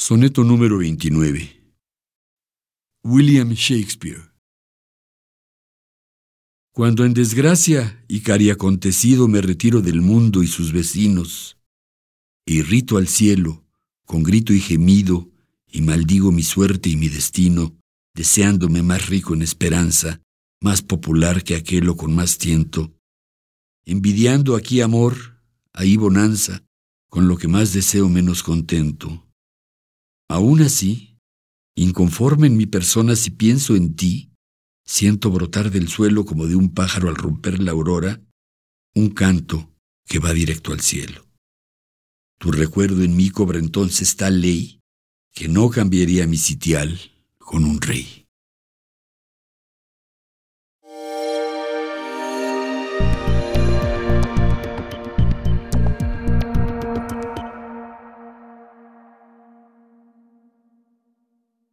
Soneto número 29. William Shakespeare. Cuando en desgracia y cari acontecido me retiro del mundo y sus vecinos, e irrito al cielo con grito y gemido, y maldigo mi suerte y mi destino, deseándome más rico en esperanza, más popular que aquello con más tiento, envidiando aquí amor, ahí bonanza, con lo que más deseo menos contento Aún así, inconforme en mi persona si pienso en ti, siento brotar del suelo como de un pájaro al romper la aurora, un canto que va directo al cielo. Tu recuerdo en mí cobra entonces tal ley que no cambiaría mi sitial con un rey.